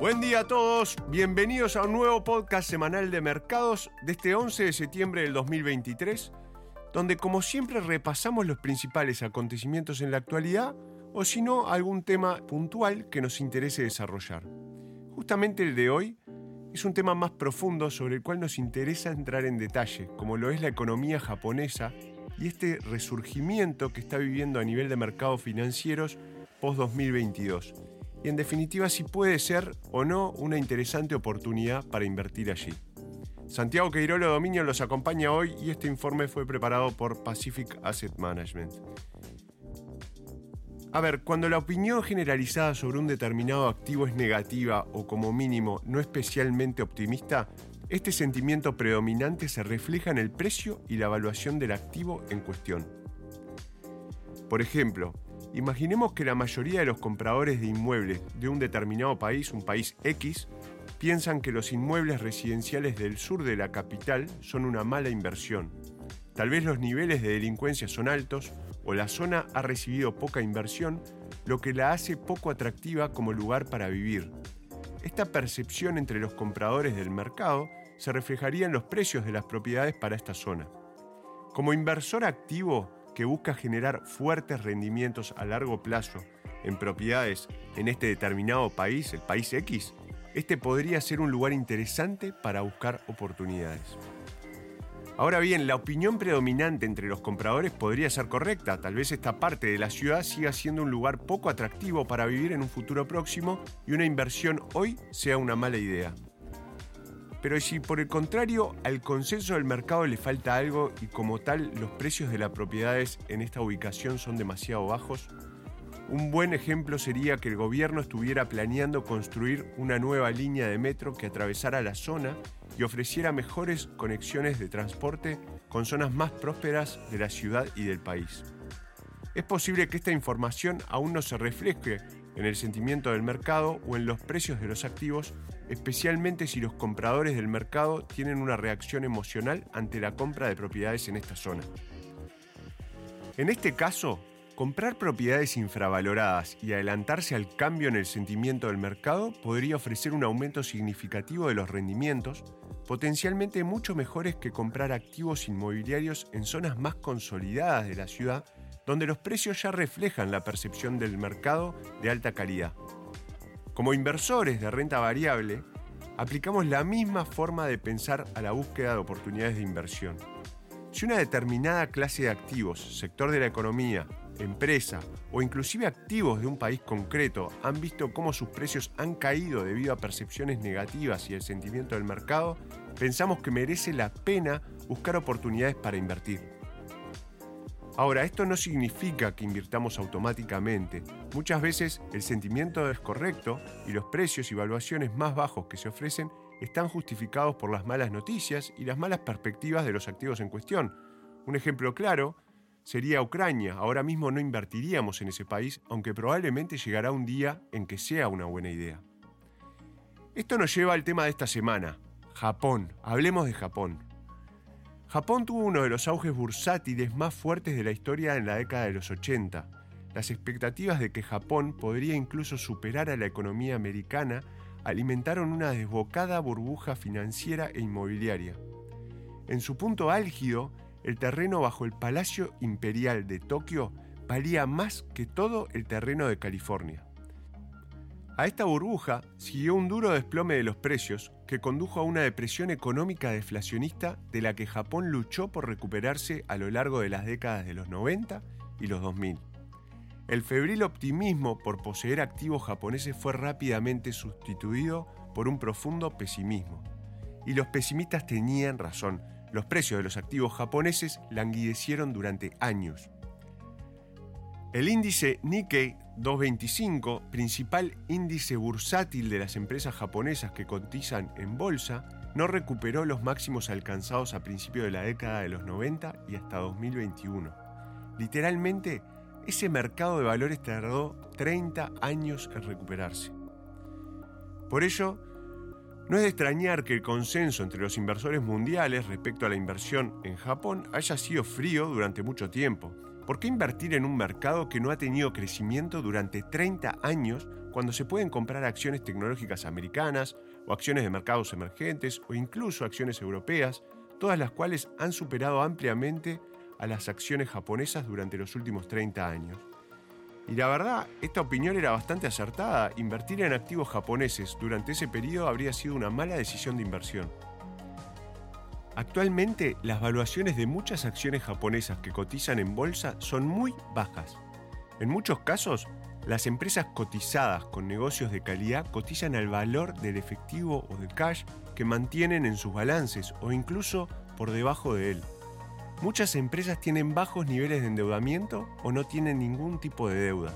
Buen día a todos, bienvenidos a un nuevo podcast semanal de mercados de este 11 de septiembre del 2023, donde como siempre repasamos los principales acontecimientos en la actualidad o si no algún tema puntual que nos interese desarrollar. Justamente el de hoy es un tema más profundo sobre el cual nos interesa entrar en detalle, como lo es la economía japonesa y este resurgimiento que está viviendo a nivel de mercados financieros post-2022 y en definitiva si puede ser o no una interesante oportunidad para invertir allí. Santiago Queirolo Dominio los acompaña hoy y este informe fue preparado por Pacific Asset Management. A ver, cuando la opinión generalizada sobre un determinado activo es negativa o como mínimo no especialmente optimista, este sentimiento predominante se refleja en el precio y la evaluación del activo en cuestión. Por ejemplo, Imaginemos que la mayoría de los compradores de inmuebles de un determinado país, un país X, piensan que los inmuebles residenciales del sur de la capital son una mala inversión. Tal vez los niveles de delincuencia son altos o la zona ha recibido poca inversión, lo que la hace poco atractiva como lugar para vivir. Esta percepción entre los compradores del mercado se reflejaría en los precios de las propiedades para esta zona. Como inversor activo, que busca generar fuertes rendimientos a largo plazo en propiedades en este determinado país, el país X, este podría ser un lugar interesante para buscar oportunidades. Ahora bien, la opinión predominante entre los compradores podría ser correcta. Tal vez esta parte de la ciudad siga siendo un lugar poco atractivo para vivir en un futuro próximo y una inversión hoy sea una mala idea. Pero si por el contrario al consenso del mercado le falta algo y como tal los precios de las propiedades en esta ubicación son demasiado bajos, un buen ejemplo sería que el gobierno estuviera planeando construir una nueva línea de metro que atravesara la zona y ofreciera mejores conexiones de transporte con zonas más prósperas de la ciudad y del país. Es posible que esta información aún no se refleje en el sentimiento del mercado o en los precios de los activos, especialmente si los compradores del mercado tienen una reacción emocional ante la compra de propiedades en esta zona. En este caso, comprar propiedades infravaloradas y adelantarse al cambio en el sentimiento del mercado podría ofrecer un aumento significativo de los rendimientos, potencialmente mucho mejores que comprar activos inmobiliarios en zonas más consolidadas de la ciudad donde los precios ya reflejan la percepción del mercado de alta calidad. Como inversores de renta variable, aplicamos la misma forma de pensar a la búsqueda de oportunidades de inversión. Si una determinada clase de activos, sector de la economía, empresa o inclusive activos de un país concreto han visto cómo sus precios han caído debido a percepciones negativas y el sentimiento del mercado, pensamos que merece la pena buscar oportunidades para invertir. Ahora, esto no significa que invirtamos automáticamente. Muchas veces el sentimiento es correcto y los precios y evaluaciones más bajos que se ofrecen están justificados por las malas noticias y las malas perspectivas de los activos en cuestión. Un ejemplo claro sería Ucrania. Ahora mismo no invertiríamos en ese país, aunque probablemente llegará un día en que sea una buena idea. Esto nos lleva al tema de esta semana, Japón. Hablemos de Japón. Japón tuvo uno de los auges bursátiles más fuertes de la historia en la década de los 80. Las expectativas de que Japón podría incluso superar a la economía americana alimentaron una desbocada burbuja financiera e inmobiliaria. En su punto álgido, el terreno bajo el Palacio Imperial de Tokio valía más que todo el terreno de California. A esta burbuja siguió un duro desplome de los precios que condujo a una depresión económica deflacionista de la que Japón luchó por recuperarse a lo largo de las décadas de los 90 y los 2000. El febril optimismo por poseer activos japoneses fue rápidamente sustituido por un profundo pesimismo. Y los pesimistas tenían razón, los precios de los activos japoneses languidecieron durante años. El índice Nikkei 225, principal índice bursátil de las empresas japonesas que cotizan en bolsa, no recuperó los máximos alcanzados a principios de la década de los 90 y hasta 2021. Literalmente, ese mercado de valores tardó 30 años en recuperarse. Por ello, no es de extrañar que el consenso entre los inversores mundiales respecto a la inversión en Japón haya sido frío durante mucho tiempo ¿Por qué invertir en un mercado que no ha tenido crecimiento durante 30 años cuando se pueden comprar acciones tecnológicas americanas o acciones de mercados emergentes o incluso acciones europeas, todas las cuales han superado ampliamente a las acciones japonesas durante los últimos 30 años? Y la verdad, esta opinión era bastante acertada. Invertir en activos japoneses durante ese periodo habría sido una mala decisión de inversión. Actualmente, las valuaciones de muchas acciones japonesas que cotizan en bolsa son muy bajas. En muchos casos, las empresas cotizadas con negocios de calidad cotizan al valor del efectivo o del cash que mantienen en sus balances o incluso por debajo de él. Muchas empresas tienen bajos niveles de endeudamiento o no tienen ningún tipo de deuda.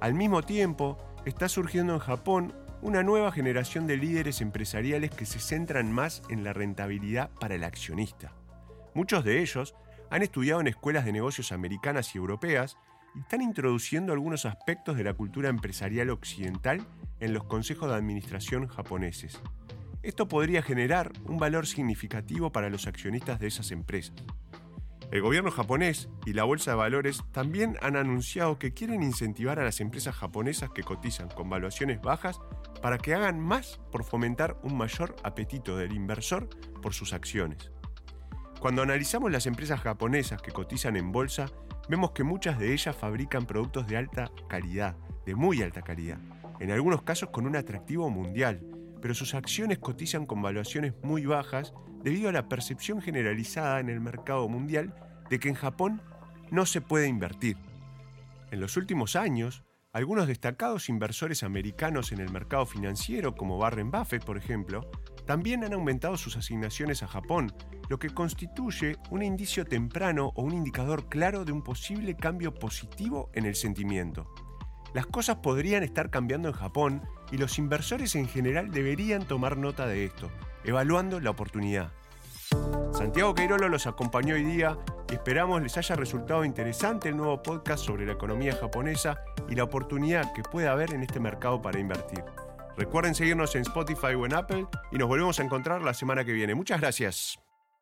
Al mismo tiempo, está surgiendo en Japón una nueva generación de líderes empresariales que se centran más en la rentabilidad para el accionista. Muchos de ellos han estudiado en escuelas de negocios americanas y europeas y están introduciendo algunos aspectos de la cultura empresarial occidental en los consejos de administración japoneses. Esto podría generar un valor significativo para los accionistas de esas empresas. El gobierno japonés y la Bolsa de Valores también han anunciado que quieren incentivar a las empresas japonesas que cotizan con valuaciones bajas para que hagan más por fomentar un mayor apetito del inversor por sus acciones. Cuando analizamos las empresas japonesas que cotizan en bolsa, vemos que muchas de ellas fabrican productos de alta calidad, de muy alta calidad, en algunos casos con un atractivo mundial, pero sus acciones cotizan con valuaciones muy bajas debido a la percepción generalizada en el mercado mundial de que en Japón no se puede invertir. En los últimos años, algunos destacados inversores americanos en el mercado financiero, como Warren Buffett, por ejemplo, también han aumentado sus asignaciones a Japón, lo que constituye un indicio temprano o un indicador claro de un posible cambio positivo en el sentimiento. Las cosas podrían estar cambiando en Japón y los inversores en general deberían tomar nota de esto, evaluando la oportunidad. Santiago Queirolo los acompañó hoy día esperamos les haya resultado interesante el nuevo podcast sobre la economía japonesa y la oportunidad que puede haber en este mercado para invertir. Recuerden seguirnos en Spotify o en Apple y nos volvemos a encontrar la semana que viene. Muchas gracias.